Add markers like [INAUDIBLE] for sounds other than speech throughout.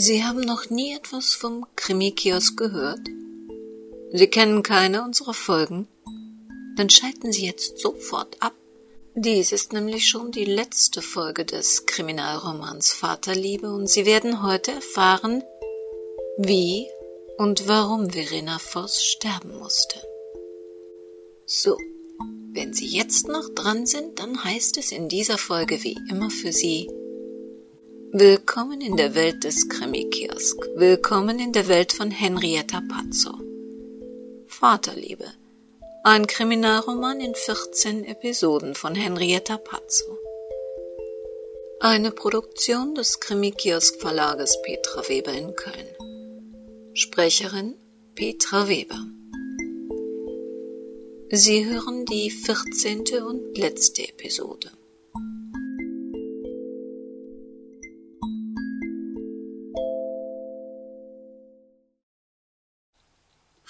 Sie haben noch nie etwas vom Krimi-Kiosk gehört? Sie kennen keine unserer Folgen? Dann schalten Sie jetzt sofort ab. Dies ist nämlich schon die letzte Folge des Kriminalromans Vaterliebe und Sie werden heute erfahren, wie und warum Verena Voss sterben musste. So, wenn Sie jetzt noch dran sind, dann heißt es in dieser Folge wie immer für Sie Willkommen in der Welt des Krimi-Kiosk. Willkommen in der Welt von Henrietta Pazzo. Vaterliebe. Ein Kriminalroman in 14 Episoden von Henrietta Pazzo. Eine Produktion des Krimi-Kiosk Verlages Petra Weber in Köln. Sprecherin Petra Weber. Sie hören die 14. und letzte Episode.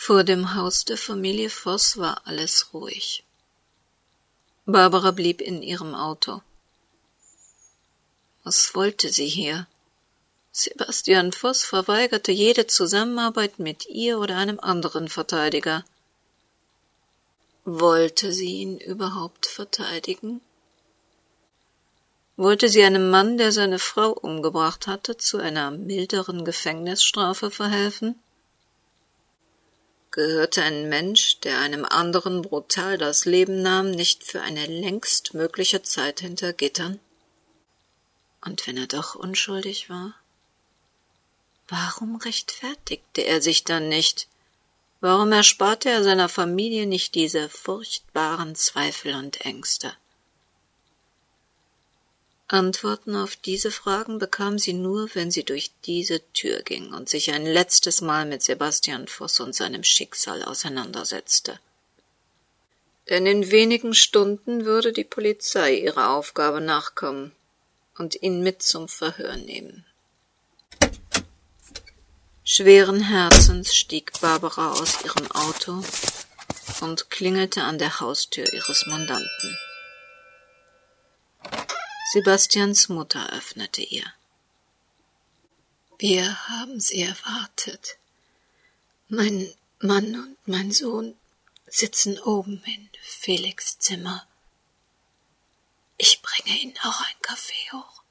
Vor dem Haus der Familie Voss war alles ruhig. Barbara blieb in ihrem Auto. Was wollte sie hier? Sebastian Voss verweigerte jede Zusammenarbeit mit ihr oder einem anderen Verteidiger. Wollte sie ihn überhaupt verteidigen? Wollte sie einem Mann, der seine Frau umgebracht hatte, zu einer milderen Gefängnisstrafe verhelfen? Gehörte ein Mensch, der einem anderen brutal das Leben nahm, nicht für eine längst mögliche Zeit hinter Gittern? Und wenn er doch unschuldig war? Warum rechtfertigte er sich dann nicht? Warum ersparte er seiner Familie nicht diese furchtbaren Zweifel und Ängste? Antworten auf diese Fragen bekam sie nur, wenn sie durch diese Tür ging und sich ein letztes Mal mit Sebastian Voss und seinem Schicksal auseinandersetzte. Denn in wenigen Stunden würde die Polizei ihrer Aufgabe nachkommen und ihn mit zum Verhör nehmen. Schweren Herzens stieg Barbara aus ihrem Auto und klingelte an der Haustür ihres Mandanten. Sebastians Mutter öffnete ihr. Wir haben sie erwartet. Mein Mann und mein Sohn sitzen oben in Felix Zimmer. Ich bringe Ihnen auch einen Kaffee hoch.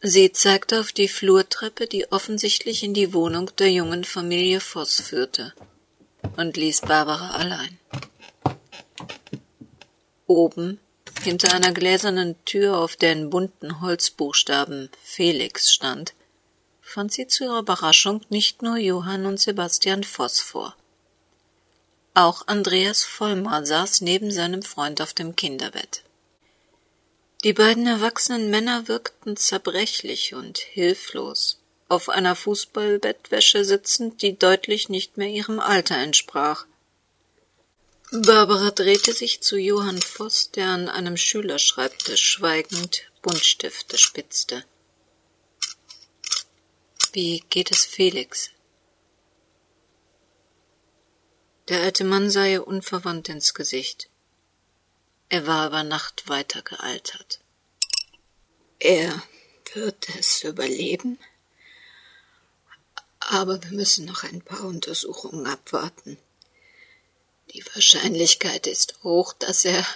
Sie zeigte auf die Flurtreppe, die offensichtlich in die Wohnung der jungen Familie Voss führte, und ließ Barbara allein. Oben hinter einer gläsernen Tür, auf der in bunten Holzbuchstaben Felix stand, fand sie zu ihrer Überraschung nicht nur Johann und Sebastian Voss vor. Auch Andreas Vollmar saß neben seinem Freund auf dem Kinderbett. Die beiden erwachsenen Männer wirkten zerbrechlich und hilflos, auf einer Fußballbettwäsche sitzend, die deutlich nicht mehr ihrem Alter entsprach. Barbara drehte sich zu Johann Voss, der an einem Schülerschreibtisch schweigend Buntstifte spitzte. Wie geht es Felix? Der alte Mann sah ihr unverwandt ins Gesicht. Er war über Nacht weiter gealtert. Er wird es überleben, aber wir müssen noch ein paar Untersuchungen abwarten. Die Wahrscheinlichkeit ist hoch, dass er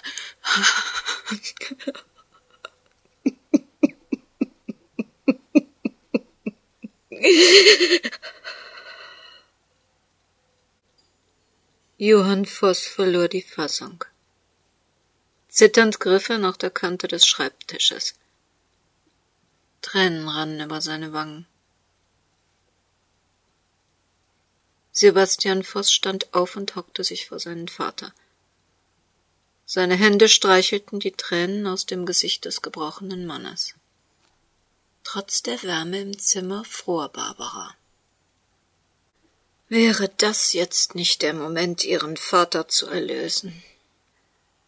Johann Voss verlor die Fassung. Zitternd griff er nach der Kante des Schreibtisches. Tränen rannen über seine Wangen. Sebastian Voss stand auf und hockte sich vor seinen Vater. Seine Hände streichelten die Tränen aus dem Gesicht des gebrochenen Mannes. Trotz der Wärme im Zimmer fror Barbara. Wäre das jetzt nicht der Moment, ihren Vater zu erlösen?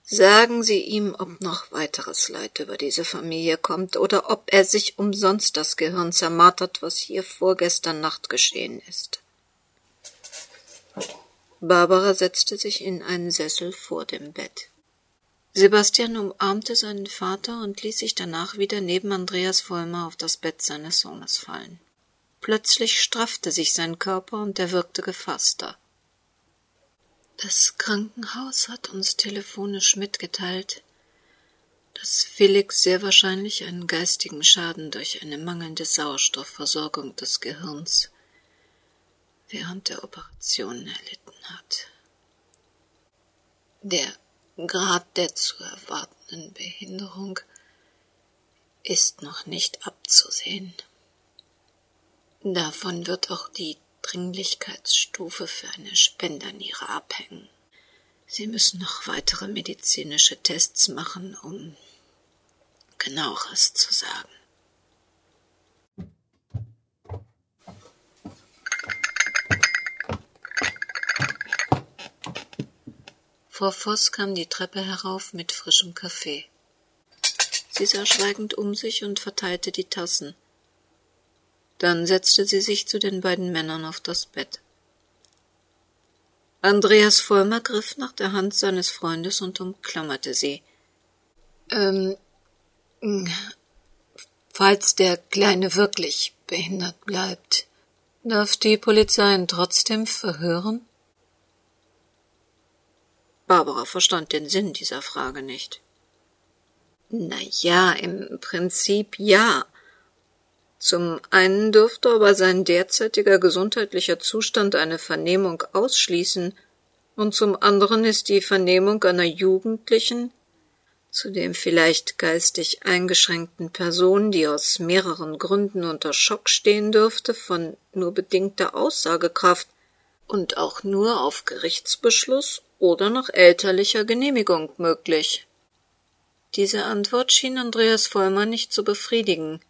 Sagen Sie ihm, ob noch weiteres Leid über diese Familie kommt oder ob er sich umsonst das Gehirn zermartert, was hier vorgestern Nacht geschehen ist. Barbara setzte sich in einen Sessel vor dem Bett. Sebastian umarmte seinen Vater und ließ sich danach wieder neben Andreas Vollmer auf das Bett seines Sohnes fallen. plötzlich straffte sich sein Körper und er wirkte gefasster. Das Krankenhaus hat uns telefonisch mitgeteilt, dass Felix sehr wahrscheinlich einen geistigen Schaden durch eine mangelnde Sauerstoffversorgung des Gehirns während der Operation erlitten hat. Der Grad der zu erwartenden Behinderung ist noch nicht abzusehen. Davon wird auch die Dringlichkeitsstufe für eine Spenderniere abhängen. Sie müssen noch weitere medizinische Tests machen, um genaueres zu sagen. Frau Voss kam die Treppe herauf mit frischem Kaffee. Sie sah schweigend um sich und verteilte die Tassen. Dann setzte sie sich zu den beiden Männern auf das Bett. Andreas Vollmer griff nach der Hand seines Freundes und umklammerte sie. Ähm, falls der Kleine wirklich behindert bleibt, darf die Polizei ihn trotzdem verhören? Barbara verstand den Sinn dieser Frage nicht. Na ja, im Prinzip ja. Zum einen dürfte aber sein derzeitiger gesundheitlicher Zustand eine Vernehmung ausschließen, und zum anderen ist die Vernehmung einer Jugendlichen, zudem vielleicht geistig eingeschränkten Person, die aus mehreren Gründen unter Schock stehen dürfte, von nur bedingter Aussagekraft und auch nur auf Gerichtsbeschluss oder nach elterlicher Genehmigung möglich. Diese Antwort schien Andreas Vollmer nicht zu befriedigen.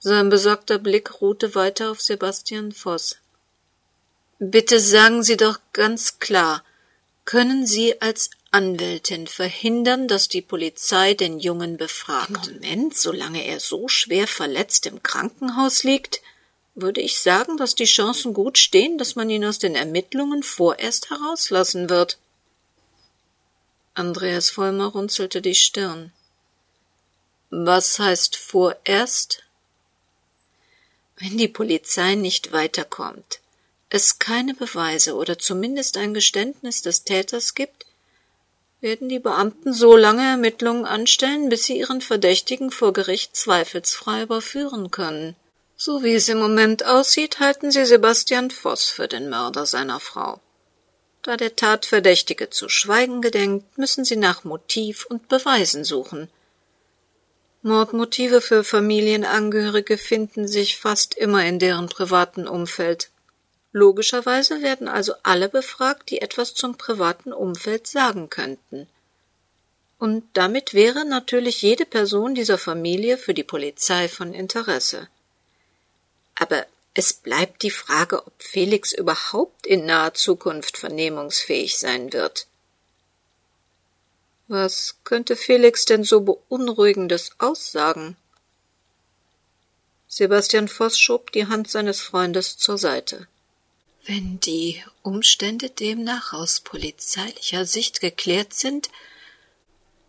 Sein besorgter Blick ruhte weiter auf Sebastian Voss. Bitte sagen Sie doch ganz klar, können Sie als Anwältin verhindern, dass die Polizei den Jungen befragt? Moment, solange er so schwer verletzt im Krankenhaus liegt, würde ich sagen, dass die Chancen gut stehen, dass man ihn aus den Ermittlungen vorerst herauslassen wird. Andreas Vollmer runzelte die Stirn. Was heißt vorerst? Wenn die Polizei nicht weiterkommt, es keine Beweise oder zumindest ein Geständnis des Täters gibt, werden die Beamten so lange Ermittlungen anstellen, bis sie ihren Verdächtigen vor Gericht zweifelsfrei überführen können. So wie es im Moment aussieht, halten sie Sebastian Voss für den Mörder seiner Frau. Da der Tatverdächtige zu schweigen gedenkt, müssen sie nach Motiv und Beweisen suchen. Mordmotive für Familienangehörige finden sich fast immer in deren privaten Umfeld. Logischerweise werden also alle befragt, die etwas zum privaten Umfeld sagen könnten. Und damit wäre natürlich jede Person dieser Familie für die Polizei von Interesse. Aber es bleibt die Frage, ob Felix überhaupt in naher Zukunft vernehmungsfähig sein wird. Was könnte Felix denn so Beunruhigendes aussagen? Sebastian Voss schob die Hand seines Freundes zur Seite. Wenn die Umstände demnach aus polizeilicher Sicht geklärt sind,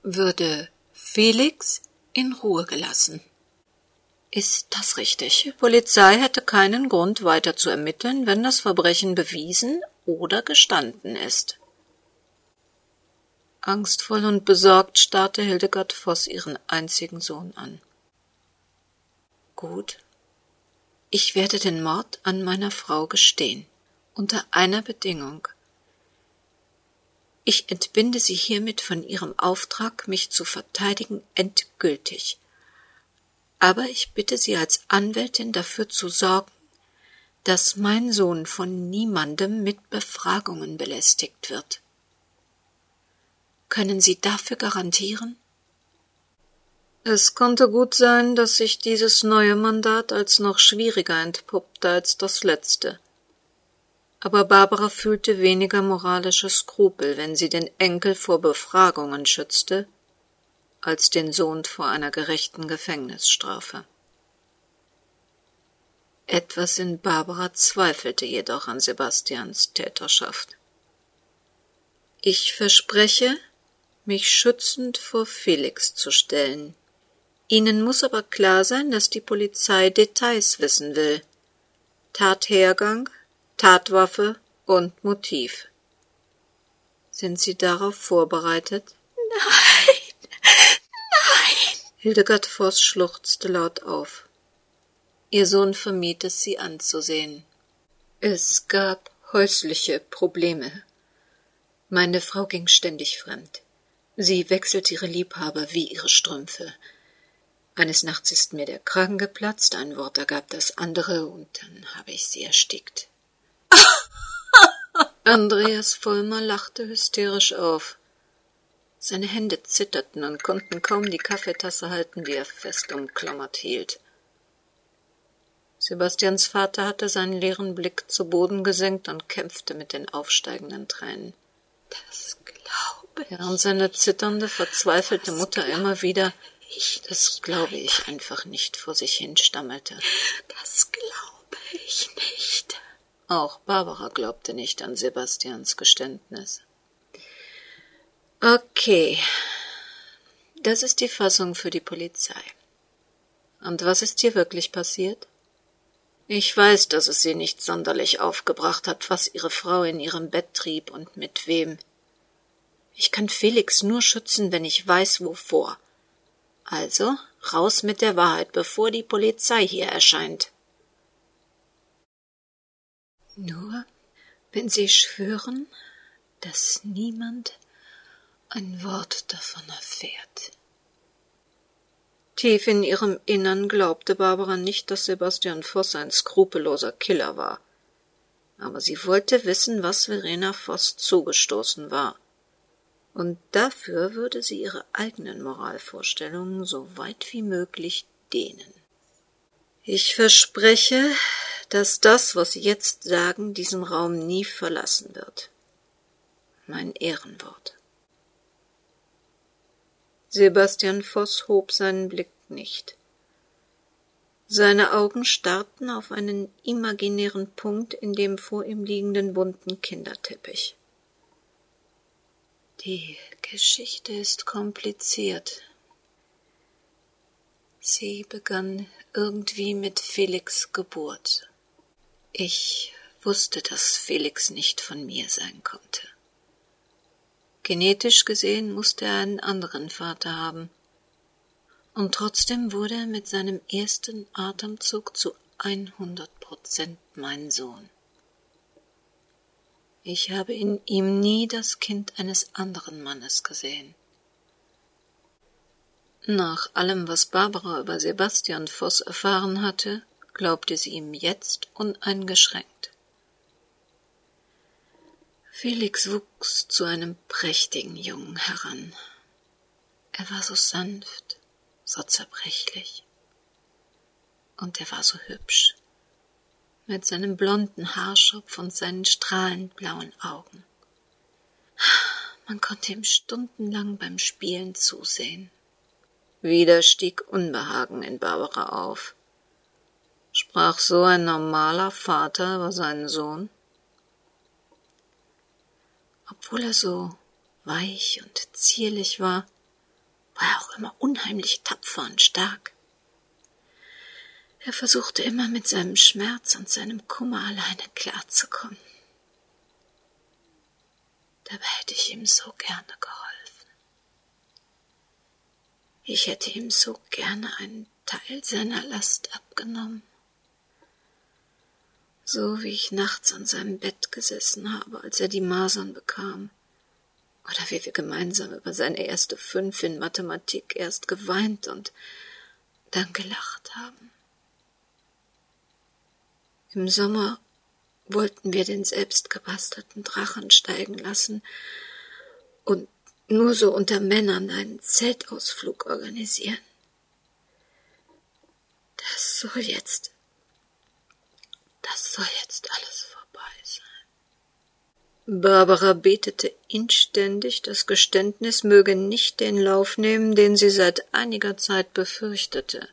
würde Felix in Ruhe gelassen. Ist das richtig? Polizei hätte keinen Grund weiter zu ermitteln, wenn das Verbrechen bewiesen oder gestanden ist. Angstvoll und besorgt starrte Hildegard Voss ihren einzigen Sohn an. Gut, ich werde den Mord an meiner Frau gestehen, unter einer Bedingung. Ich entbinde Sie hiermit von Ihrem Auftrag, mich zu verteidigen, endgültig aber ich bitte Sie als Anwältin dafür zu sorgen, dass mein Sohn von niemandem mit Befragungen belästigt wird. Können Sie dafür garantieren? Es konnte gut sein, dass sich dieses neue Mandat als noch schwieriger entpuppte als das letzte. Aber Barbara fühlte weniger moralische Skrupel, wenn sie den Enkel vor Befragungen schützte, als den Sohn vor einer gerechten Gefängnisstrafe. Etwas in Barbara zweifelte jedoch an Sebastians Täterschaft. Ich verspreche, mich schützend vor Felix zu stellen. Ihnen muss aber klar sein, dass die Polizei Details wissen will. Tathergang, Tatwaffe und Motiv. Sind Sie darauf vorbereitet? Nein, nein. Hildegard Voss schluchzte laut auf. Ihr Sohn vermied es, sie anzusehen. Es gab häusliche Probleme. Meine Frau ging ständig fremd. Sie wechselte ihre Liebhaber wie ihre Strümpfe. Eines Nachts ist mir der Kragen geplatzt, ein Wort ergab das andere, und dann habe ich sie erstickt. [LAUGHS] Andreas Vollmer lachte hysterisch auf. Seine Hände zitterten und konnten kaum die Kaffeetasse halten, die er fest umklammert hielt. Sebastians Vater hatte seinen leeren Blick zu Boden gesenkt und kämpfte mit den aufsteigenden Tränen. Das glaube ich. Während seine zitternde, verzweifelte Mutter immer wieder ich das glaube ich einfach nicht vor sich hin stammelte. Das glaube ich nicht. Auch Barbara glaubte nicht an Sebastians Geständnis. Okay. Das ist die Fassung für die Polizei. Und was ist hier wirklich passiert? Ich weiß, dass es sie nicht sonderlich aufgebracht hat, was ihre Frau in ihrem Bett trieb und mit wem. Ich kann Felix nur schützen, wenn ich weiß, wovor. Also raus mit der Wahrheit, bevor die Polizei hier erscheint. Nur wenn Sie schwören, dass niemand ein Wort davon erfährt. Tief in ihrem Innern glaubte Barbara nicht, dass Sebastian Voss ein skrupelloser Killer war. Aber sie wollte wissen, was Verena Voss zugestoßen war und dafür würde sie ihre eigenen Moralvorstellungen so weit wie möglich dehnen. Ich verspreche, dass das, was Sie jetzt sagen, diesen Raum nie verlassen wird. Mein Ehrenwort. Sebastian Voss hob seinen Blick nicht. Seine Augen starrten auf einen imaginären Punkt in dem vor ihm liegenden bunten Kinderteppich. Die Geschichte ist kompliziert. Sie begann irgendwie mit Felix Geburt. Ich wusste, dass Felix nicht von mir sein konnte. Genetisch gesehen musste er einen anderen Vater haben. Und trotzdem wurde er mit seinem ersten Atemzug zu 100 Prozent mein Sohn. Ich habe in ihm nie das Kind eines anderen Mannes gesehen. Nach allem, was Barbara über Sebastian Voss erfahren hatte, glaubte sie ihm jetzt uneingeschränkt. Felix wuchs zu einem prächtigen Jungen heran. Er war so sanft, so zerbrechlich. Und er war so hübsch mit seinem blonden Haarschopf und seinen strahlend blauen Augen. Man konnte ihm stundenlang beim Spielen zusehen. Wieder stieg Unbehagen in Barbara auf. Sprach so ein normaler Vater über seinen Sohn? Obwohl er so weich und zierlich war, war er auch immer unheimlich tapfer und stark. Er versuchte immer mit seinem Schmerz und seinem Kummer alleine klarzukommen. Dabei hätte ich ihm so gerne geholfen. Ich hätte ihm so gerne einen Teil seiner Last abgenommen. So wie ich nachts an seinem Bett gesessen habe, als er die Masern bekam. Oder wie wir gemeinsam über seine erste Fünf in Mathematik erst geweint und dann gelacht haben. Im Sommer wollten wir den selbstgebastelten Drachen steigen lassen und nur so unter Männern einen Zeltausflug organisieren. Das soll jetzt, das soll jetzt alles vorbei sein. Barbara betete inständig, das Geständnis möge nicht den Lauf nehmen, den sie seit einiger Zeit befürchtete.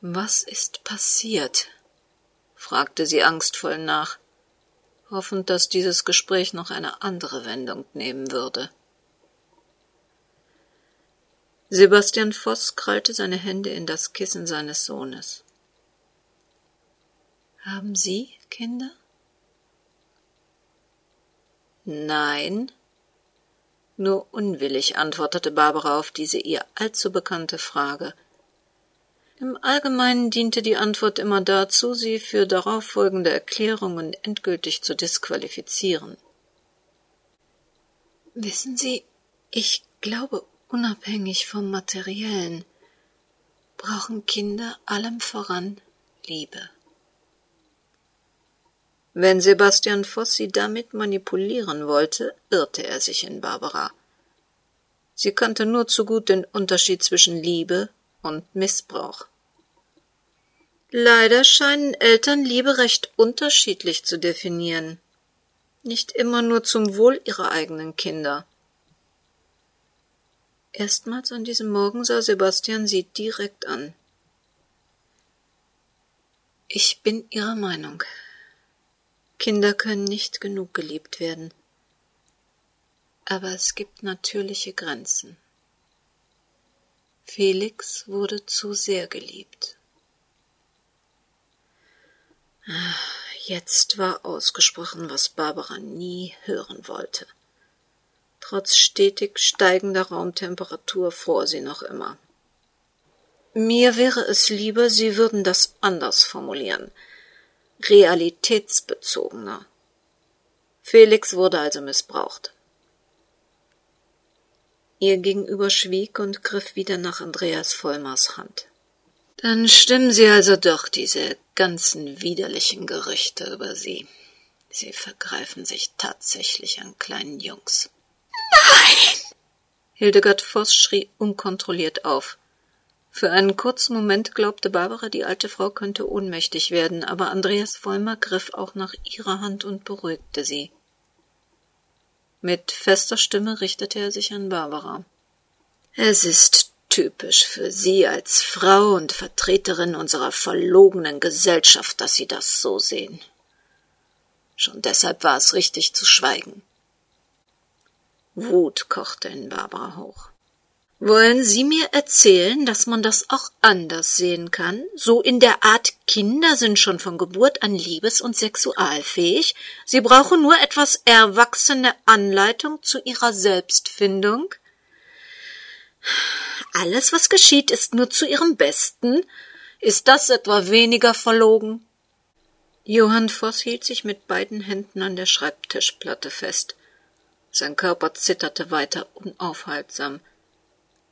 Was ist passiert? fragte sie angstvoll nach, hoffend, dass dieses Gespräch noch eine andere Wendung nehmen würde. Sebastian Voss krallte seine Hände in das Kissen seines Sohnes. Haben Sie Kinder? Nein. Nur unwillig antwortete Barbara auf diese ihr allzu bekannte Frage. Im Allgemeinen diente die Antwort immer dazu, sie für darauffolgende Erklärungen endgültig zu disqualifizieren. Wissen Sie, ich glaube, unabhängig vom Materiellen brauchen Kinder allem voran Liebe. Wenn Sebastian Voss sie damit manipulieren wollte, irrte er sich in Barbara. Sie kannte nur zu gut den Unterschied zwischen Liebe und Missbrauch. Leider scheinen Eltern Liebe recht unterschiedlich zu definieren, nicht immer nur zum Wohl ihrer eigenen Kinder. Erstmals an diesem Morgen sah Sebastian sie direkt an. Ich bin Ihrer Meinung. Kinder können nicht genug geliebt werden. Aber es gibt natürliche Grenzen. Felix wurde zu sehr geliebt. Jetzt war ausgesprochen, was Barbara nie hören wollte. Trotz stetig steigender Raumtemperatur fror sie noch immer. Mir wäre es lieber, Sie würden das anders formulieren, realitätsbezogener. Felix wurde also missbraucht. Ihr Gegenüber schwieg und griff wieder nach Andreas Vollmers Hand. Dann stimmen Sie also doch diese ganzen widerlichen Gerüchte über Sie. Sie vergreifen sich tatsächlich an kleinen Jungs. Nein! Hildegard Voss schrie unkontrolliert auf. Für einen kurzen Moment glaubte Barbara, die alte Frau könnte ohnmächtig werden, aber Andreas Vollmer griff auch nach ihrer Hand und beruhigte sie. Mit fester Stimme richtete er sich an Barbara. Es ist typisch für Sie als Frau und Vertreterin unserer verlogenen Gesellschaft, dass Sie das so sehen. Schon deshalb war es richtig zu schweigen. Wut kochte in Barbara hoch. Wollen Sie mir erzählen, dass man das auch anders sehen kann? So in der Art, Kinder sind schon von Geburt an liebes- und sexualfähig. Sie brauchen nur etwas erwachsene Anleitung zu ihrer Selbstfindung. Alles, was geschieht, ist nur zu ihrem Besten. Ist das etwa weniger verlogen? Johann Voss hielt sich mit beiden Händen an der Schreibtischplatte fest. Sein Körper zitterte weiter unaufhaltsam.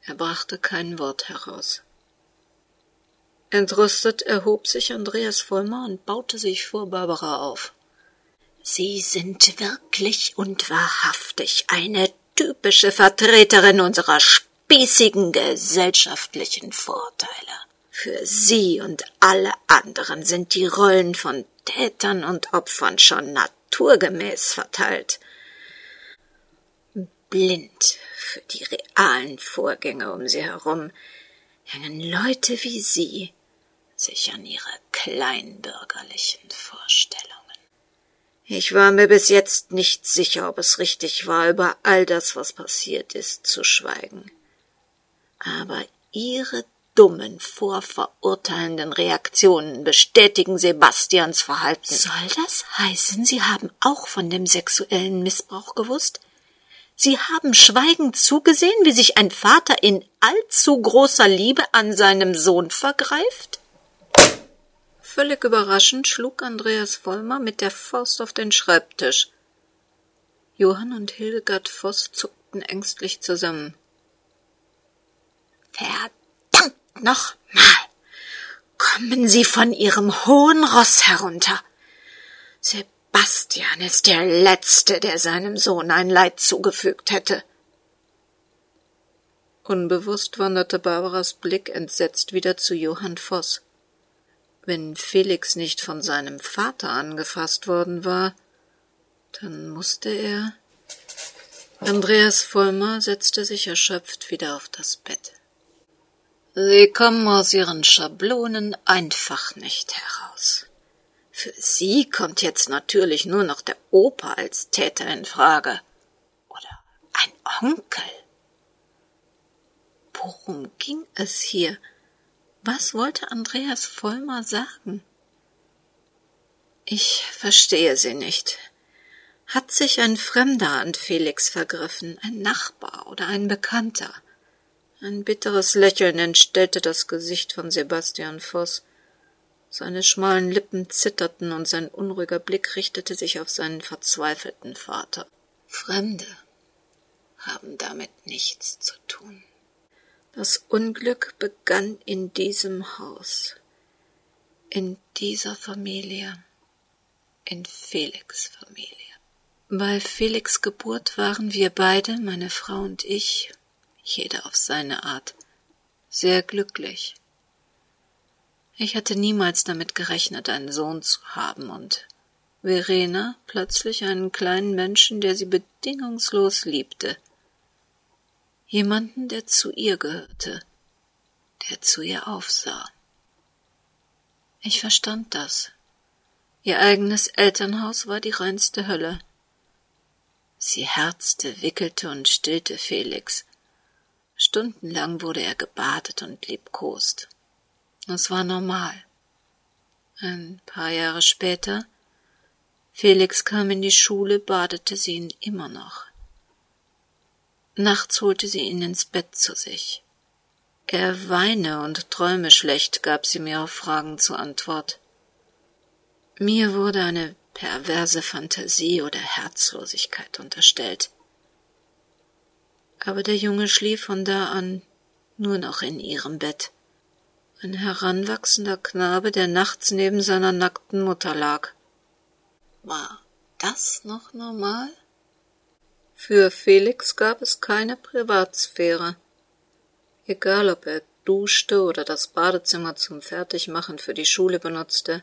Er brachte kein Wort heraus. Entrüstet erhob sich Andreas Vollmer und baute sich vor Barbara auf. Sie sind wirklich und wahrhaftig eine typische Vertreterin unserer spießigen gesellschaftlichen Vorteile. Für Sie und alle anderen sind die Rollen von Tätern und Opfern schon naturgemäß verteilt blind für die realen Vorgänge um sie herum, hängen Leute wie Sie sich an ihre kleinbürgerlichen Vorstellungen. Ich war mir bis jetzt nicht sicher, ob es richtig war, über all das, was passiert ist, zu schweigen. Aber Ihre dummen, vorverurteilenden Reaktionen bestätigen Sebastians Verhalten. Soll das heißen, Sie haben auch von dem sexuellen Missbrauch gewusst? Sie haben schweigend zugesehen, wie sich ein Vater in allzu großer Liebe an seinem Sohn vergreift? Völlig überraschend schlug Andreas Vollmer mit der Faust auf den Schreibtisch. Johann und Hildegard Voss zuckten ängstlich zusammen. Verdammt noch mal! Kommen Sie von Ihrem hohen Ross herunter! Sie Bastian ist der Letzte, der seinem Sohn ein Leid zugefügt hätte. Unbewusst wanderte Barbaras Blick entsetzt wieder zu Johann Voss. Wenn Felix nicht von seinem Vater angefasst worden war, dann musste er. Andreas Vollmer setzte sich erschöpft wieder auf das Bett. Sie kommen aus Ihren Schablonen einfach nicht heraus. Für Sie kommt jetzt natürlich nur noch der Opa als Täter in Frage. Oder ein Onkel. Worum ging es hier? Was wollte Andreas Vollmer sagen? Ich verstehe sie nicht. Hat sich ein Fremder an Felix vergriffen, ein Nachbar oder ein Bekannter? Ein bitteres Lächeln entstellte das Gesicht von Sebastian Voss. Seine schmalen Lippen zitterten und sein unruhiger Blick richtete sich auf seinen verzweifelten Vater. Fremde haben damit nichts zu tun. Das Unglück begann in diesem Haus, in dieser Familie, in Felix Familie. Bei Felix Geburt waren wir beide, meine Frau und ich, jeder auf seine Art, sehr glücklich. Ich hatte niemals damit gerechnet, einen Sohn zu haben und Verena plötzlich einen kleinen Menschen, der sie bedingungslos liebte. Jemanden, der zu ihr gehörte, der zu ihr aufsah. Ich verstand das. Ihr eigenes Elternhaus war die reinste Hölle. Sie herzte, wickelte und stillte Felix. Stundenlang wurde er gebadet und liebkost. Es war normal. Ein paar Jahre später, Felix kam in die Schule, badete sie ihn immer noch. Nachts holte sie ihn ins Bett zu sich. Er weine und träume schlecht, gab sie mir auf Fragen zur Antwort. Mir wurde eine perverse Fantasie oder Herzlosigkeit unterstellt. Aber der Junge schlief von da an nur noch in ihrem Bett ein heranwachsender Knabe, der nachts neben seiner nackten Mutter lag. War das noch normal? Für Felix gab es keine Privatsphäre. Egal, ob er duschte oder das Badezimmer zum Fertigmachen für die Schule benutzte,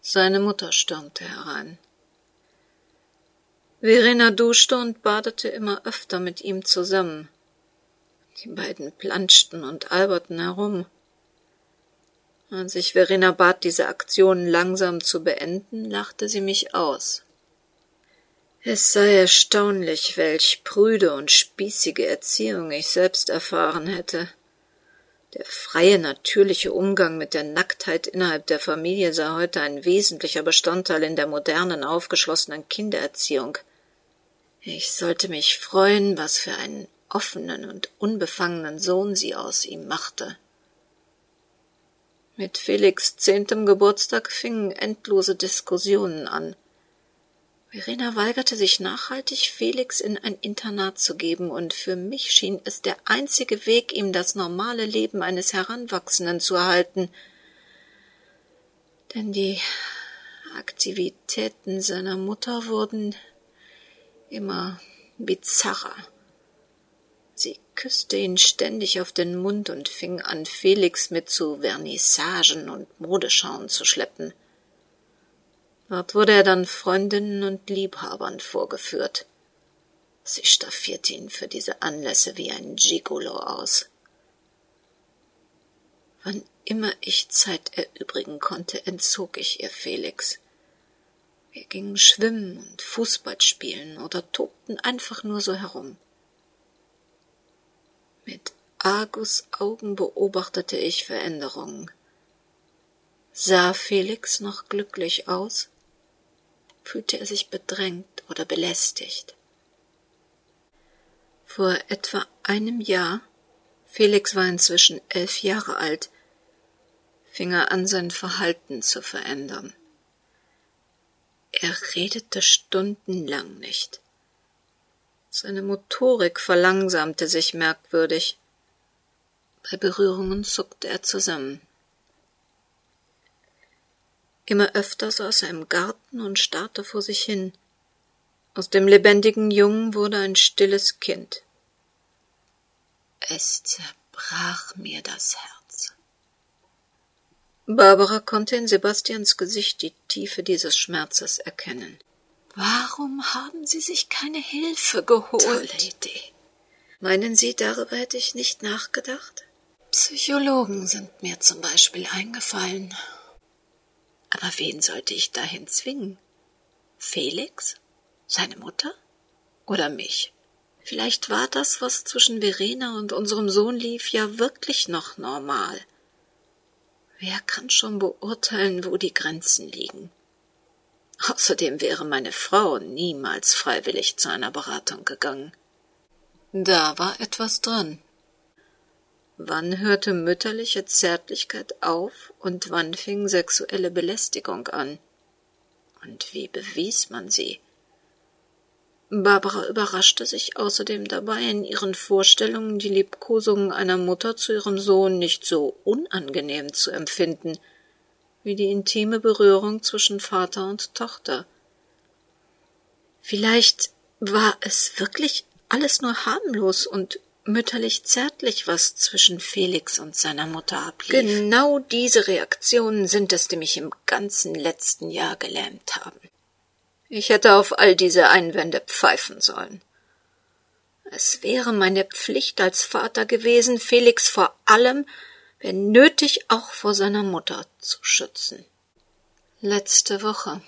seine Mutter stürmte herein. Verena duschte und badete immer öfter mit ihm zusammen. Die beiden planschten und alberten herum. Als ich Verena bat, diese Aktion langsam zu beenden, lachte sie mich aus. Es sei erstaunlich, welch prüde und spießige Erziehung ich selbst erfahren hätte. Der freie, natürliche Umgang mit der Nacktheit innerhalb der Familie sei heute ein wesentlicher Bestandteil in der modernen, aufgeschlossenen Kindererziehung. Ich sollte mich freuen, was für einen offenen und unbefangenen Sohn sie aus ihm machte. Mit Felix zehntem Geburtstag fingen endlose Diskussionen an. Verena weigerte sich nachhaltig, Felix in ein Internat zu geben, und für mich schien es der einzige Weg, ihm das normale Leben eines Heranwachsenden zu erhalten. Denn die Aktivitäten seiner Mutter wurden immer bizarrer. Küsste ihn ständig auf den Mund und fing an, Felix mit zu Vernissagen und Modeschauen zu schleppen. Dort wurde er dann Freundinnen und Liebhabern vorgeführt. Sie staffierte ihn für diese Anlässe wie ein Gigolo aus. Wann immer ich Zeit erübrigen konnte, entzog ich ihr Felix. Wir gingen schwimmen und Fußball spielen oder tobten einfach nur so herum. Mit Argus Augen beobachtete ich Veränderungen. Sah Felix noch glücklich aus? Fühlte er sich bedrängt oder belästigt? Vor etwa einem Jahr, Felix war inzwischen elf Jahre alt, fing er an, sein Verhalten zu verändern. Er redete stundenlang nicht. Seine Motorik verlangsamte sich merkwürdig. Bei Berührungen zuckte er zusammen. Immer öfter saß er im Garten und starrte vor sich hin. Aus dem lebendigen Jungen wurde ein stilles Kind. Es zerbrach mir das Herz. Barbara konnte in Sebastians Gesicht die Tiefe dieses Schmerzes erkennen. Warum haben Sie sich keine Hilfe geholt? Tolle Idee. Meinen Sie, darüber hätte ich nicht nachgedacht? Psychologen sind mir zum Beispiel eingefallen. Aber wen sollte ich dahin zwingen? Felix? Seine Mutter? Oder mich? Vielleicht war das, was zwischen Verena und unserem Sohn lief, ja wirklich noch normal. Wer kann schon beurteilen, wo die Grenzen liegen? Außerdem wäre meine Frau niemals freiwillig zu einer Beratung gegangen. Da war etwas dran. Wann hörte mütterliche Zärtlichkeit auf und wann fing sexuelle Belästigung an? Und wie bewies man sie? Barbara überraschte sich außerdem dabei, in ihren Vorstellungen die Liebkosungen einer Mutter zu ihrem Sohn nicht so unangenehm zu empfinden, wie die intime Berührung zwischen Vater und Tochter. Vielleicht war es wirklich alles nur harmlos und mütterlich zärtlich, was zwischen Felix und seiner Mutter ablief. Genau diese Reaktionen sind es, die mich im ganzen letzten Jahr gelähmt haben. Ich hätte auf all diese Einwände pfeifen sollen. Es wäre meine Pflicht als Vater gewesen, Felix vor allem, wenn nötig auch vor seiner Mutter zu schützen. Letzte Woche.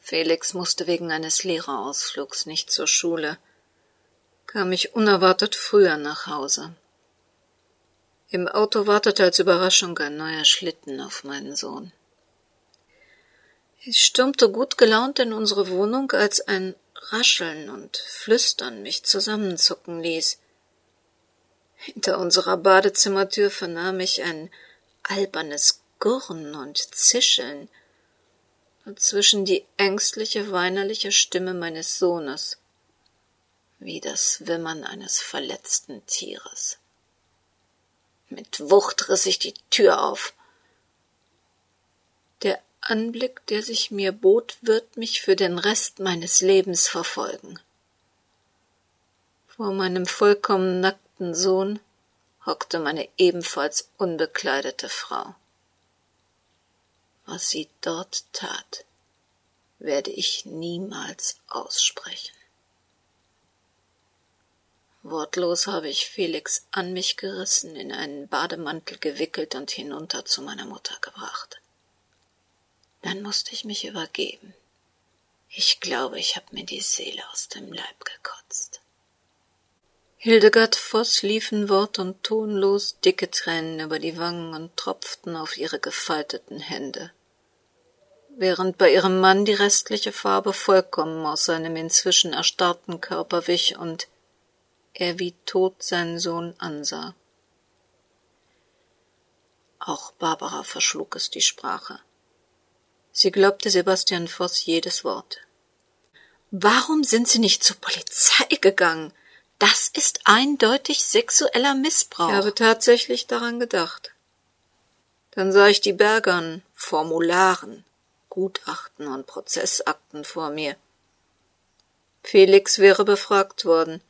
Felix musste wegen eines Lehrerausflugs nicht zur Schule, kam ich unerwartet früher nach Hause. Im Auto wartete als Überraschung ein neuer Schlitten auf meinen Sohn. Ich stürmte gut gelaunt in unsere Wohnung, als ein Rascheln und Flüstern mich zusammenzucken ließ. Hinter unserer Badezimmertür vernahm ich ein albernes Gurren und Zischeln, dazwischen die ängstliche, weinerliche Stimme meines Sohnes, wie das Wimmern eines verletzten Tieres. Mit Wucht riss ich die Tür auf. Der Anblick, der sich mir bot, wird mich für den Rest meines Lebens verfolgen. Vor meinem vollkommen nackten Sohn hockte meine ebenfalls unbekleidete Frau. Was sie dort tat, werde ich niemals aussprechen. Wortlos habe ich Felix an mich gerissen, in einen Bademantel gewickelt und hinunter zu meiner Mutter gebracht. Dann musste ich mich übergeben. Ich glaube, ich habe mir die Seele aus dem Leib gekotzt. Hildegard Voss liefen wort und tonlos dicke Tränen über die Wangen und tropften auf ihre gefalteten Hände, während bei ihrem Mann die restliche Farbe vollkommen aus seinem inzwischen erstarrten Körper wich und er wie tot seinen Sohn ansah. Auch Barbara verschlug es die Sprache. Sie glaubte Sebastian Voss jedes Wort. Warum sind Sie nicht zur Polizei gegangen? Das ist eindeutig sexueller Missbrauch. Ich habe tatsächlich daran gedacht. Dann sah ich die Bergern, Formularen, Gutachten und Prozessakten vor mir. Felix wäre befragt worden.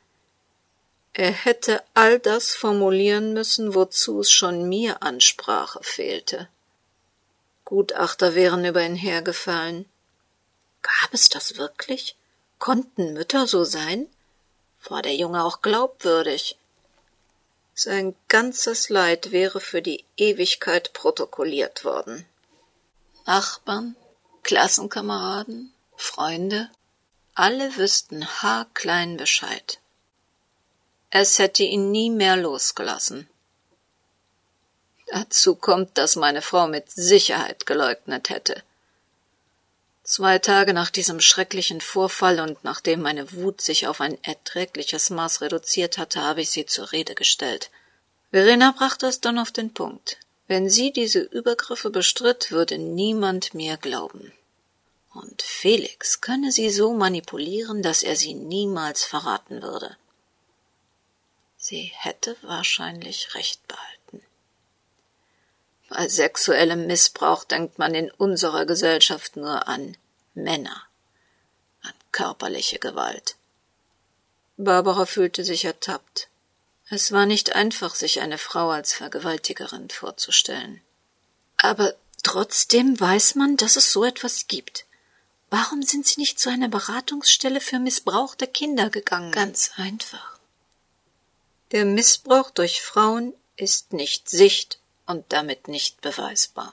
Er hätte all das formulieren müssen, wozu es schon mir Ansprache fehlte. Gutachter wären über ihn hergefallen. Gab es das wirklich? Konnten Mütter so sein? War der Junge auch glaubwürdig? Sein ganzes Leid wäre für die Ewigkeit protokolliert worden. Nachbarn, Klassenkameraden, Freunde, alle wüssten haarklein Bescheid. Es hätte ihn nie mehr losgelassen. Dazu kommt, dass meine Frau mit Sicherheit geleugnet hätte. Zwei Tage nach diesem schrecklichen Vorfall und nachdem meine Wut sich auf ein erträgliches Maß reduziert hatte, habe ich sie zur Rede gestellt. Verena brachte es dann auf den Punkt. Wenn sie diese Übergriffe bestritt, würde niemand mir glauben. Und Felix könne sie so manipulieren, dass er sie niemals verraten würde. Sie hätte wahrscheinlich recht behalten. Bei sexuellem Missbrauch denkt man in unserer Gesellschaft nur an Männer, an körperliche Gewalt. Barbara fühlte sich ertappt. Es war nicht einfach, sich eine Frau als Vergewaltigerin vorzustellen. Aber trotzdem weiß man, dass es so etwas gibt. Warum sind Sie nicht zu einer Beratungsstelle für missbrauchte Kinder gegangen? Ganz einfach. Der Missbrauch durch Frauen ist nicht Sicht und damit nicht beweisbar.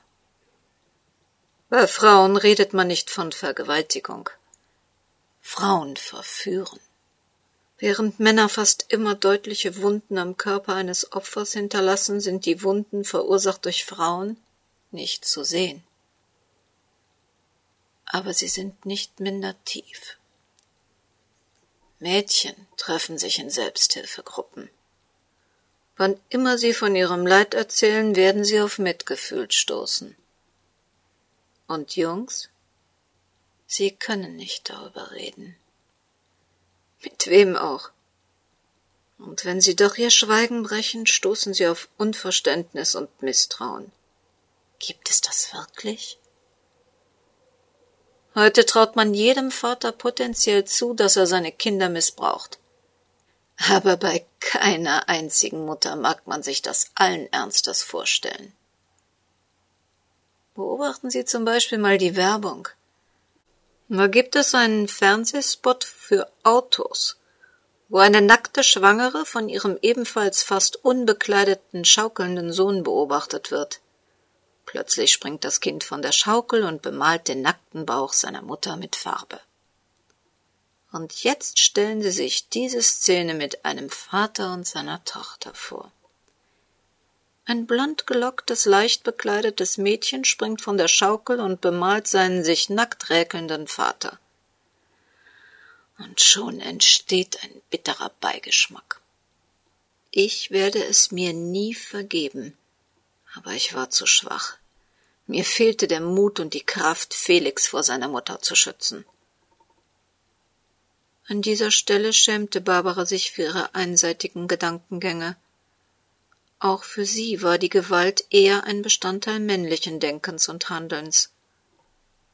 Bei Frauen redet man nicht von Vergewaltigung. Frauen verführen. Während Männer fast immer deutliche Wunden am Körper eines Opfers hinterlassen, sind die Wunden verursacht durch Frauen nicht zu sehen. aber sie sind nicht minder tief. Mädchen treffen sich in Selbsthilfegruppen. Wann immer sie von ihrem Leid erzählen, werden sie auf Mitgefühl stoßen. Und Jungs? Sie können nicht darüber reden. Mit wem auch. Und wenn sie doch ihr Schweigen brechen, stoßen sie auf Unverständnis und Misstrauen. Gibt es das wirklich? Heute traut man jedem Vater potenziell zu, dass er seine Kinder missbraucht. Aber bei keiner einzigen Mutter mag man sich das allen Ernstes vorstellen. Beobachten Sie zum Beispiel mal die Werbung. Da gibt es einen Fernsehspot für Autos, wo eine nackte Schwangere von ihrem ebenfalls fast unbekleideten schaukelnden Sohn beobachtet wird. Plötzlich springt das Kind von der Schaukel und bemalt den nackten Bauch seiner Mutter mit Farbe. Und jetzt stellen Sie sich diese Szene mit einem Vater und seiner Tochter vor. Ein blond gelocktes, leicht bekleidetes Mädchen springt von der Schaukel und bemalt seinen sich nackt räkelnden Vater. Und schon entsteht ein bitterer Beigeschmack. Ich werde es mir nie vergeben, aber ich war zu schwach. Mir fehlte der Mut und die Kraft, Felix vor seiner Mutter zu schützen. An dieser Stelle schämte Barbara sich für ihre einseitigen Gedankengänge. Auch für sie war die Gewalt eher ein Bestandteil männlichen Denkens und Handelns.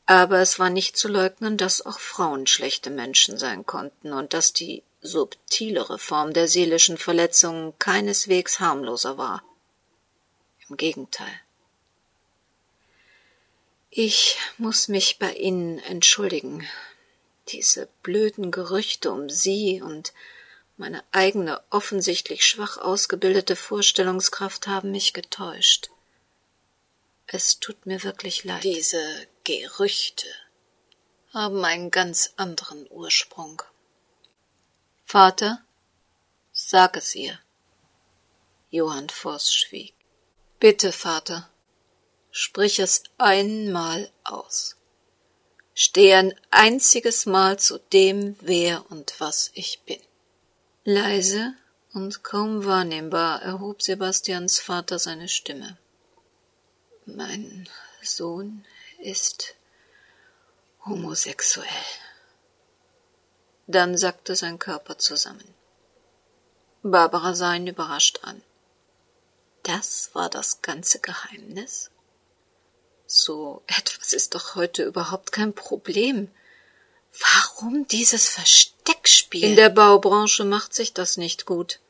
Aber es war nicht zu leugnen, dass auch Frauen schlechte Menschen sein konnten und dass die subtilere Form der seelischen Verletzungen keineswegs harmloser war. Im Gegenteil. Ich muss mich bei Ihnen entschuldigen. Diese blöden Gerüchte um Sie und meine eigene offensichtlich schwach ausgebildete Vorstellungskraft haben mich getäuscht. Es tut mir wirklich leid. Diese Gerüchte haben einen ganz anderen Ursprung. Vater, sag es ihr. Johann Voss schwieg. Bitte, Vater, sprich es einmal aus. Steh ein einziges Mal zu dem, wer und was ich bin. Leise und kaum wahrnehmbar erhob Sebastians Vater seine Stimme. Mein Sohn ist homosexuell. Dann sackte sein Körper zusammen. Barbara sah ihn überrascht an. Das war das ganze Geheimnis? So etwas ist doch heute überhaupt kein Problem. Warum dieses Versteckspiel? In der Baubranche macht sich das nicht gut.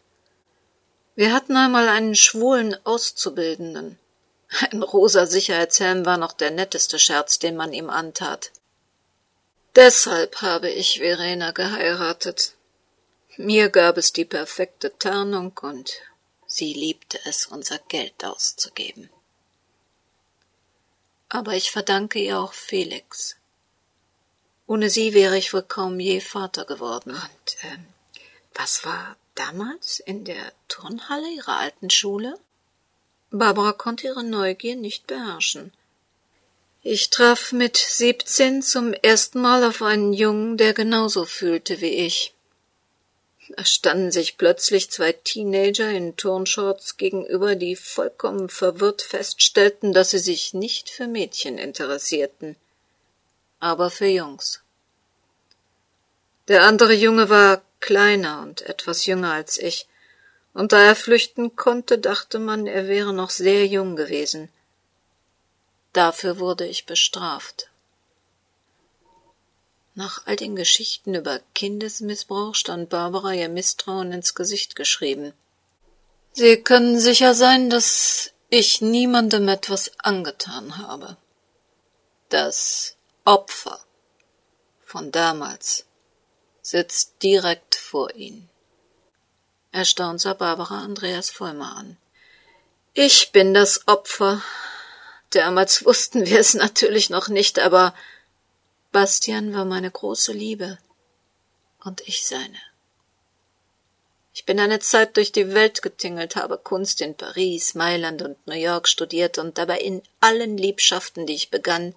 Wir hatten einmal einen schwulen Auszubildenden. Ein rosa Sicherheitshelm war noch der netteste Scherz, den man ihm antat. Deshalb habe ich Verena geheiratet. Mir gab es die perfekte Tarnung und sie liebte es, unser Geld auszugeben. Aber ich verdanke ihr auch Felix. Ohne sie wäre ich wohl kaum je Vater geworden. Und ähm, was war damals in der Turnhalle Ihrer alten Schule? Barbara konnte ihre Neugier nicht beherrschen. Ich traf mit siebzehn zum ersten Mal auf einen Jungen, der genauso fühlte wie ich. Da standen sich plötzlich zwei Teenager in Turnshorts gegenüber, die vollkommen verwirrt feststellten, dass sie sich nicht für Mädchen interessierten aber für Jungs. Der andere Junge war kleiner und etwas jünger als ich, und da er flüchten konnte, dachte man, er wäre noch sehr jung gewesen. Dafür wurde ich bestraft. Nach all den Geschichten über Kindesmissbrauch stand Barbara ihr Misstrauen ins Gesicht geschrieben. Sie können sicher sein, dass ich niemandem etwas angetan habe. Das Opfer von damals sitzt direkt vor Ihnen. Erstaunt sah Barbara Andreas Vollmer an. Ich bin das Opfer. Damals wussten wir es [LAUGHS] natürlich noch nicht, aber Bastian war meine große Liebe und ich seine. Ich bin eine Zeit durch die Welt getingelt, habe Kunst in Paris, Mailand und New York studiert und dabei in allen Liebschaften, die ich begann,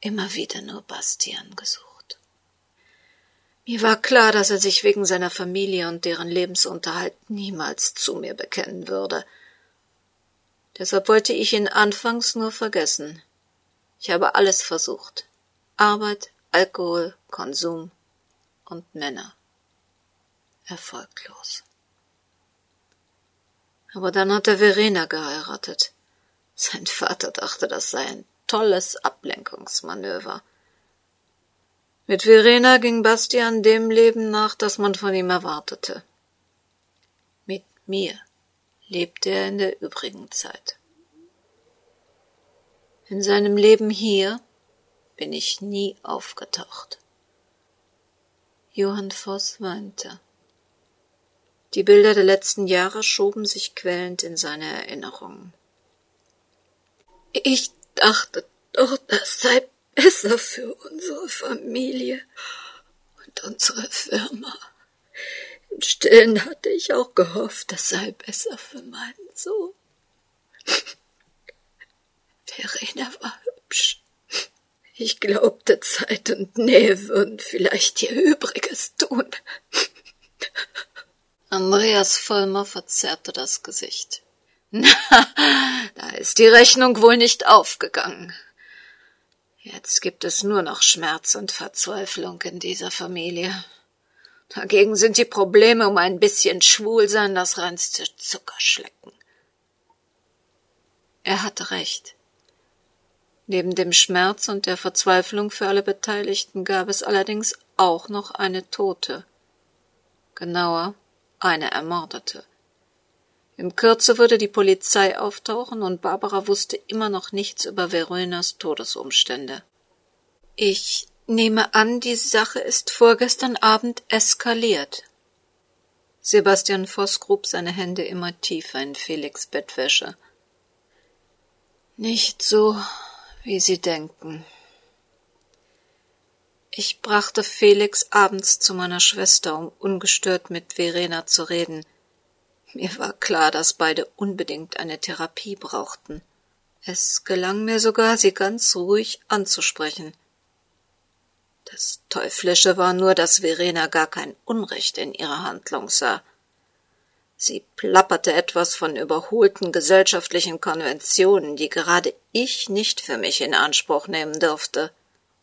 immer wieder nur Bastian gesucht. Mir war klar, dass er sich wegen seiner Familie und deren Lebensunterhalt niemals zu mir bekennen würde. Deshalb wollte ich ihn anfangs nur vergessen. Ich habe alles versucht. Arbeit, Alkohol, Konsum und Männer. Erfolglos. Aber dann hat er Verena geheiratet. Sein Vater dachte, das sei ein tolles Ablenkungsmanöver. Mit Verena ging Bastian dem Leben nach, das man von ihm erwartete. Mit mir lebte er in der übrigen Zeit. In seinem Leben hier bin ich nie aufgetaucht. Johann Voss weinte. Die Bilder der letzten Jahre schoben sich quälend in seine Erinnerungen. Ich dachte doch, das sei besser für unsere Familie und unsere Firma. Im Stillen hatte ich auch gehofft, das sei besser für meinen Sohn. Verena war hübsch. Ich glaubte, Zeit und Nähe würden vielleicht ihr Übriges tun. Andreas Vollmer verzerrte das Gesicht. [LAUGHS] Na, da ist die Rechnung wohl nicht aufgegangen. Jetzt gibt es nur noch Schmerz und Verzweiflung in dieser Familie. Dagegen sind die Probleme um ein bisschen Schwulsein das reinste Zuckerschlecken. Er hatte recht. Neben dem Schmerz und der Verzweiflung für alle Beteiligten gab es allerdings auch noch eine Tote. Genauer, eine Ermordete. In Kürze würde die Polizei auftauchen und Barbara wusste immer noch nichts über Veronas Todesumstände. Ich nehme an, die Sache ist vorgestern Abend eskaliert. Sebastian Voss grub seine Hände immer tiefer in Felix Bettwäsche. Nicht so, wie Sie denken. Ich brachte Felix abends zu meiner Schwester, um ungestört mit Verena zu reden. Mir war klar, dass beide unbedingt eine Therapie brauchten. Es gelang mir sogar, sie ganz ruhig anzusprechen. Das Teuflische war nur, dass Verena gar kein Unrecht in ihrer Handlung sah. Sie plapperte etwas von überholten gesellschaftlichen Konventionen, die gerade ich nicht für mich in Anspruch nehmen durfte.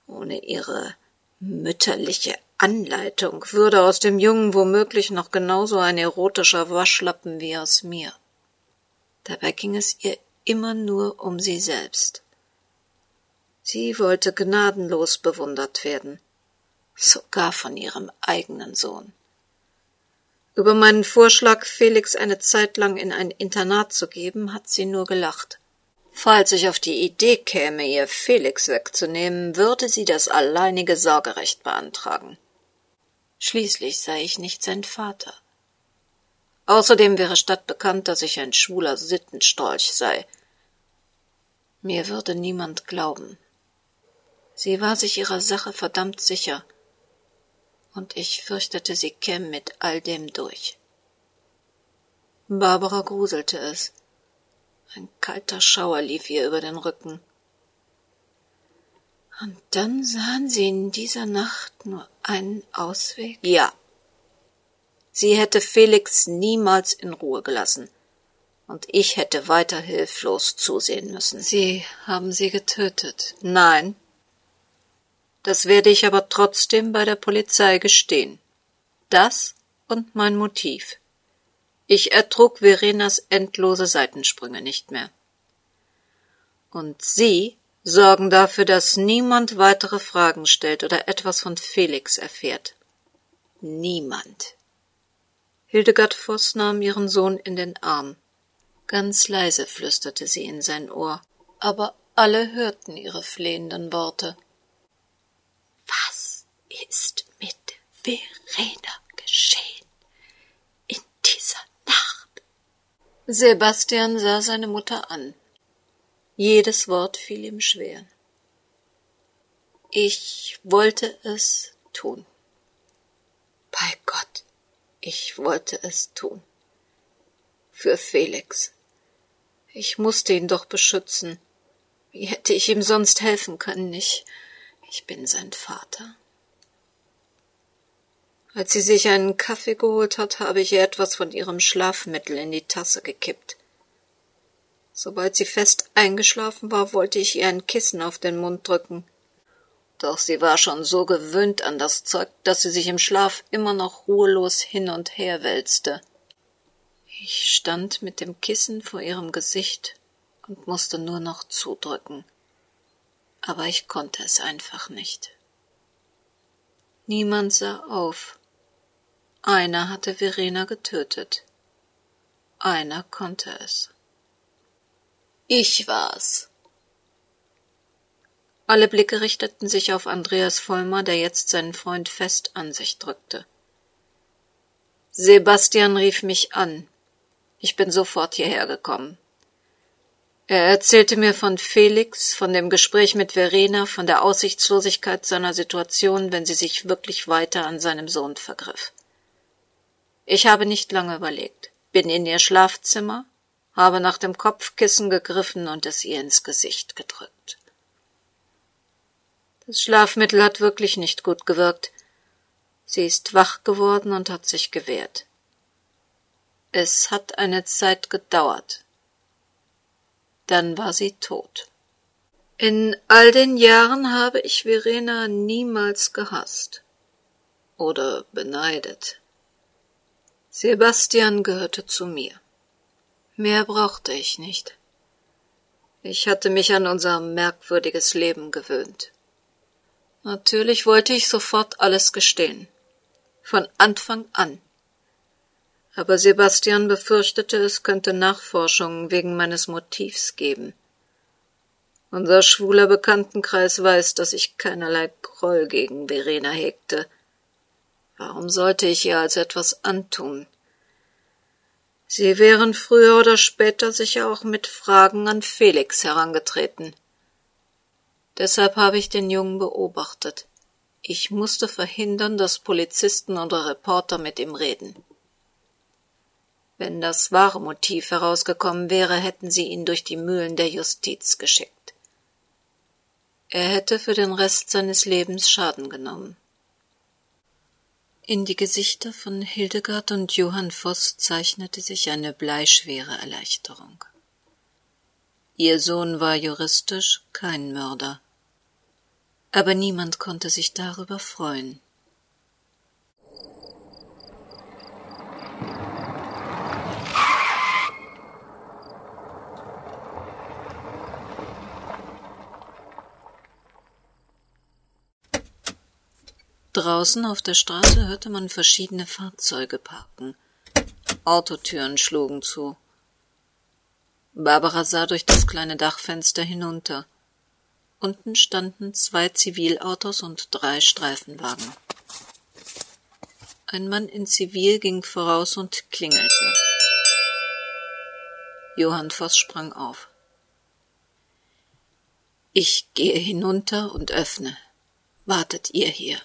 Ohne ihre mütterliche Anleitung würde aus dem Jungen womöglich noch genauso ein erotischer Waschlappen wie aus mir. Dabei ging es ihr immer nur um sie selbst. Sie wollte gnadenlos bewundert werden, sogar von ihrem eigenen Sohn. Über meinen Vorschlag, Felix eine Zeit lang in ein Internat zu geben, hat sie nur gelacht. Falls ich auf die Idee käme, ihr Felix wegzunehmen, würde sie das alleinige Sorgerecht beantragen. Schließlich sei ich nicht sein Vater. Außerdem wäre stadtbekannt, dass ich ein schwuler Sittenstrolch sei. Mir würde niemand glauben. Sie war sich ihrer Sache verdammt sicher, und ich fürchtete, sie käme mit all dem durch. Barbara gruselte es. Ein kalter Schauer lief ihr über den Rücken. Und dann sahen sie in dieser Nacht nur einen Ausweg? Ja. Sie hätte Felix niemals in Ruhe gelassen. Und ich hätte weiter hilflos zusehen müssen. Sie haben sie getötet. Nein. Das werde ich aber trotzdem bei der Polizei gestehen. Das und mein Motiv. Ich ertrug Verenas endlose Seitensprünge nicht mehr. Und Sie sorgen dafür, dass niemand weitere Fragen stellt oder etwas von Felix erfährt. Niemand. Hildegard Voss nahm ihren Sohn in den Arm. Ganz leise flüsterte sie in sein Ohr, aber alle hörten ihre flehenden Worte. Was ist mit Verena geschehen in dieser Sebastian sah seine Mutter an. Jedes Wort fiel ihm schwer. Ich wollte es tun. Bei Gott, ich wollte es tun. Für Felix. Ich musste ihn doch beschützen. Wie hätte ich ihm sonst helfen können? Ich Ich bin sein Vater. Als sie sich einen Kaffee geholt hat, habe ich ihr etwas von ihrem Schlafmittel in die Tasse gekippt. Sobald sie fest eingeschlafen war, wollte ich ihr ein Kissen auf den Mund drücken. Doch sie war schon so gewöhnt an das Zeug, dass sie sich im Schlaf immer noch ruhelos hin und her wälzte. Ich stand mit dem Kissen vor ihrem Gesicht und musste nur noch zudrücken. Aber ich konnte es einfach nicht. Niemand sah auf. Einer hatte Verena getötet. Einer konnte es. Ich war's. Alle Blicke richteten sich auf Andreas Vollmer, der jetzt seinen Freund fest an sich drückte. Sebastian rief mich an. Ich bin sofort hierher gekommen. Er erzählte mir von Felix, von dem Gespräch mit Verena, von der Aussichtslosigkeit seiner Situation, wenn sie sich wirklich weiter an seinem Sohn vergriff. Ich habe nicht lange überlegt, bin in ihr Schlafzimmer, habe nach dem Kopfkissen gegriffen und es ihr ins Gesicht gedrückt. Das Schlafmittel hat wirklich nicht gut gewirkt. Sie ist wach geworden und hat sich gewehrt. Es hat eine Zeit gedauert. Dann war sie tot. In all den Jahren habe ich Verena niemals gehasst oder beneidet. Sebastian gehörte zu mir. Mehr brauchte ich nicht. Ich hatte mich an unser merkwürdiges Leben gewöhnt. Natürlich wollte ich sofort alles gestehen. Von Anfang an. Aber Sebastian befürchtete, es könnte Nachforschungen wegen meines Motivs geben. Unser schwuler Bekanntenkreis weiß, dass ich keinerlei Groll gegen Verena hegte, Warum sollte ich ihr also etwas antun? Sie wären früher oder später sicher auch mit Fragen an Felix herangetreten. Deshalb habe ich den Jungen beobachtet. Ich musste verhindern, dass Polizisten oder Reporter mit ihm reden. Wenn das wahre Motiv herausgekommen wäre, hätten sie ihn durch die Mühlen der Justiz geschickt. Er hätte für den Rest seines Lebens Schaden genommen. In die Gesichter von Hildegard und Johann Voss zeichnete sich eine bleischwere Erleichterung. Ihr Sohn war juristisch kein Mörder, aber niemand konnte sich darüber freuen. Draußen auf der Straße hörte man verschiedene Fahrzeuge parken. Autotüren schlugen zu. Barbara sah durch das kleine Dachfenster hinunter. Unten standen zwei Zivilautos und drei Streifenwagen. Ein Mann in Zivil ging voraus und klingelte. Johann Voss sprang auf. Ich gehe hinunter und öffne. Wartet ihr hier.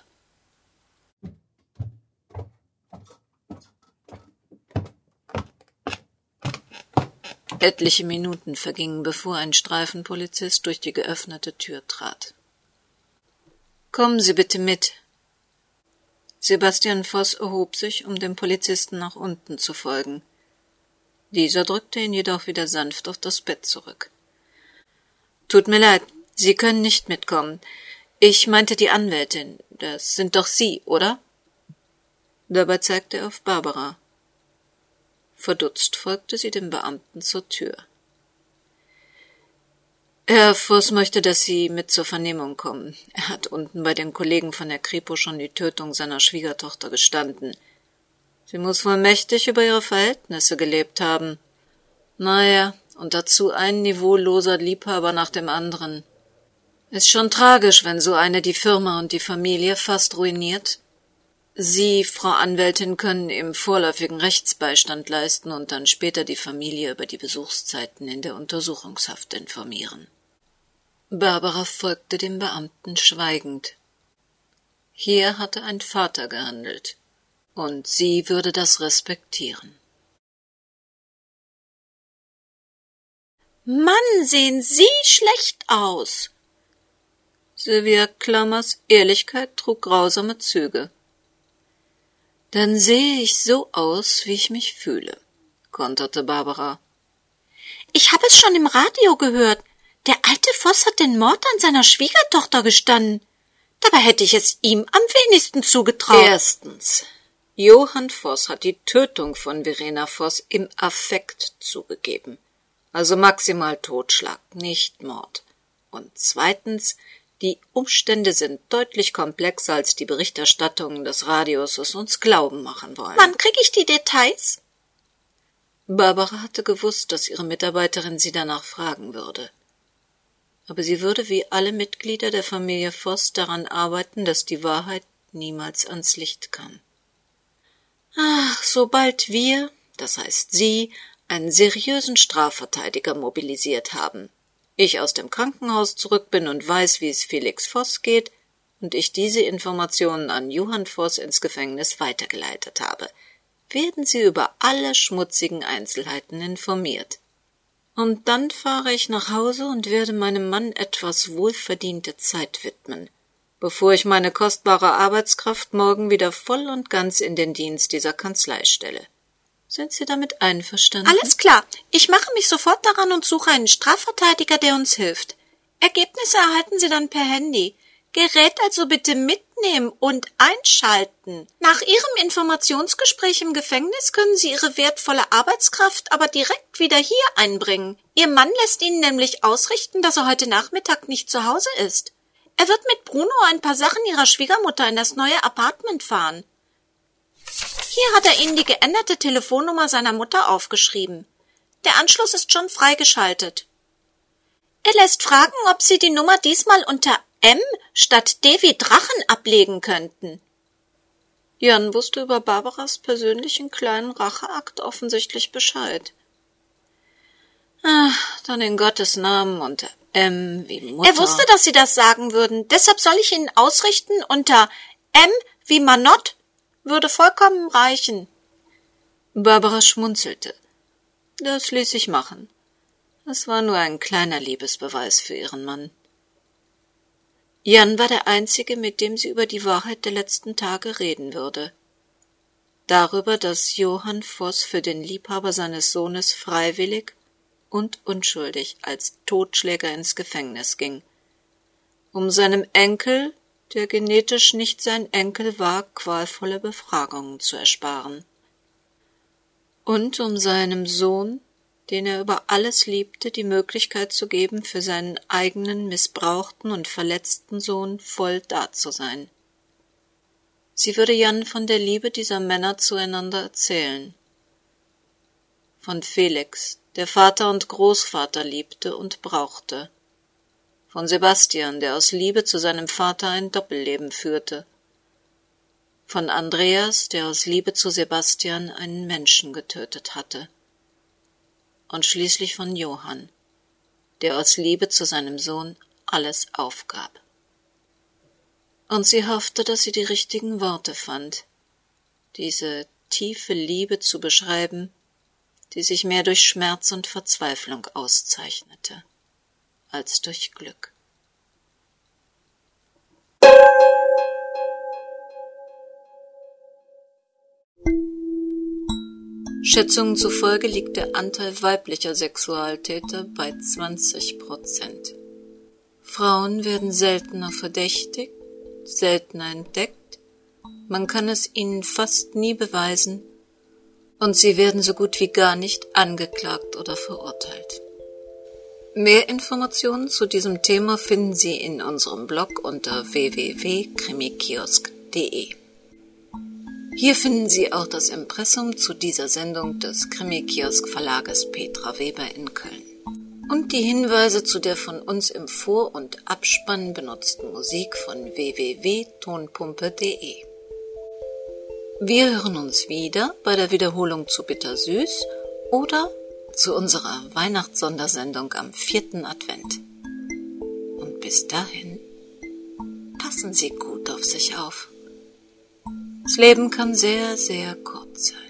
Etliche Minuten vergingen, bevor ein Streifenpolizist durch die geöffnete Tür trat. Kommen Sie bitte mit. Sebastian Voss erhob sich, um dem Polizisten nach unten zu folgen. Dieser drückte ihn jedoch wieder sanft auf das Bett zurück. Tut mir leid, Sie können nicht mitkommen. Ich meinte die Anwältin. Das sind doch Sie, oder? Dabei zeigte er auf Barbara. Verdutzt folgte sie dem Beamten zur Tür. Herr Voss möchte, dass Sie mit zur Vernehmung kommen. Er hat unten bei den Kollegen von der Kripo schon die Tötung seiner Schwiegertochter gestanden. Sie muss wohl mächtig über ihre Verhältnisse gelebt haben. Naja, und dazu ein niveauloser Liebhaber nach dem anderen. Ist schon tragisch, wenn so eine die Firma und die Familie fast ruiniert. Sie, Frau Anwältin, können ihm vorläufigen Rechtsbeistand leisten und dann später die Familie über die Besuchszeiten in der Untersuchungshaft informieren. Barbara folgte dem Beamten schweigend. Hier hatte ein Vater gehandelt, und sie würde das respektieren. Mann, sehen Sie schlecht aus. Sylvia Klammers Ehrlichkeit trug grausame Züge. Dann sehe ich so aus, wie ich mich fühle, konterte Barbara. Ich habe es schon im Radio gehört. Der alte Voss hat den Mord an seiner Schwiegertochter gestanden. Dabei hätte ich es ihm am wenigsten zugetraut. Erstens. Johann Voss hat die Tötung von Verena Voss im Affekt zugegeben. Also maximal Totschlag, nicht Mord. Und zweitens, die Umstände sind deutlich komplexer als die Berichterstattungen des Radios es uns glauben machen wollen. Wann krieg ich die Details? Barbara hatte gewusst, dass ihre Mitarbeiterin sie danach fragen würde. Aber sie würde wie alle Mitglieder der Familie Voss daran arbeiten, dass die Wahrheit niemals ans Licht kam. Ach, sobald wir, das heißt Sie, einen seriösen Strafverteidiger mobilisiert haben, ich aus dem Krankenhaus zurück bin und weiß, wie es Felix Voss geht, und ich diese Informationen an Johann Voss ins Gefängnis weitergeleitet habe, werden Sie über alle schmutzigen Einzelheiten informiert. Und dann fahre ich nach Hause und werde meinem Mann etwas wohlverdiente Zeit widmen, bevor ich meine kostbare Arbeitskraft morgen wieder voll und ganz in den Dienst dieser Kanzlei stelle. Sind Sie damit einverstanden? Alles klar. Ich mache mich sofort daran und suche einen Strafverteidiger, der uns hilft. Ergebnisse erhalten Sie dann per Handy. Gerät also bitte mitnehmen und einschalten. Nach Ihrem Informationsgespräch im Gefängnis können Sie Ihre wertvolle Arbeitskraft aber direkt wieder hier einbringen. Ihr Mann lässt Ihnen nämlich ausrichten, dass er heute Nachmittag nicht zu Hause ist. Er wird mit Bruno ein paar Sachen Ihrer Schwiegermutter in das neue Apartment fahren. Hier hat er Ihnen die geänderte Telefonnummer seiner Mutter aufgeschrieben. Der Anschluss ist schon freigeschaltet. Er lässt fragen, ob Sie die Nummer diesmal unter M statt D wie Drachen ablegen könnten. Jan wusste über Barbaras persönlichen kleinen Racheakt offensichtlich Bescheid. Ach, dann in Gottes Namen unter M wie Mutter. Er wusste, dass Sie das sagen würden. Deshalb soll ich Ihnen ausrichten unter M wie Manott würde vollkommen reichen. Barbara schmunzelte. Das ließ sich machen. Es war nur ein kleiner Liebesbeweis für ihren Mann. Jan war der Einzige, mit dem sie über die Wahrheit der letzten Tage reden würde. Darüber, dass Johann Voss für den Liebhaber seines Sohnes freiwillig und unschuldig als Totschläger ins Gefängnis ging, um seinem Enkel, der genetisch nicht sein Enkel war, qualvolle Befragungen zu ersparen. Und um seinem Sohn, den er über alles liebte, die Möglichkeit zu geben, für seinen eigenen missbrauchten und verletzten Sohn voll da zu sein. Sie würde Jan von der Liebe dieser Männer zueinander erzählen. Von Felix, der Vater und Großvater liebte und brauchte von Sebastian, der aus Liebe zu seinem Vater ein Doppelleben führte, von Andreas, der aus Liebe zu Sebastian einen Menschen getötet hatte, und schließlich von Johann, der aus Liebe zu seinem Sohn alles aufgab. Und sie hoffte, dass sie die richtigen Worte fand, diese tiefe Liebe zu beschreiben, die sich mehr durch Schmerz und Verzweiflung auszeichnete als durch Glück. Schätzungen zufolge liegt der Anteil weiblicher Sexualtäter bei 20 Prozent. Frauen werden seltener verdächtigt, seltener entdeckt, man kann es ihnen fast nie beweisen, und sie werden so gut wie gar nicht angeklagt oder verurteilt. Mehr Informationen zu diesem Thema finden Sie in unserem Blog unter www.krimikiosk.de. Hier finden Sie auch das Impressum zu dieser Sendung des Krimikiosk Verlages Petra Weber in Köln und die Hinweise zu der von uns im Vor- und Abspann benutzten Musik von www.tonpumpe.de. Wir hören uns wieder bei der Wiederholung zu Bittersüß oder zu unserer Weihnachtssondersendung am vierten Advent. Und bis dahin, passen Sie gut auf sich auf. Das Leben kann sehr, sehr kurz sein.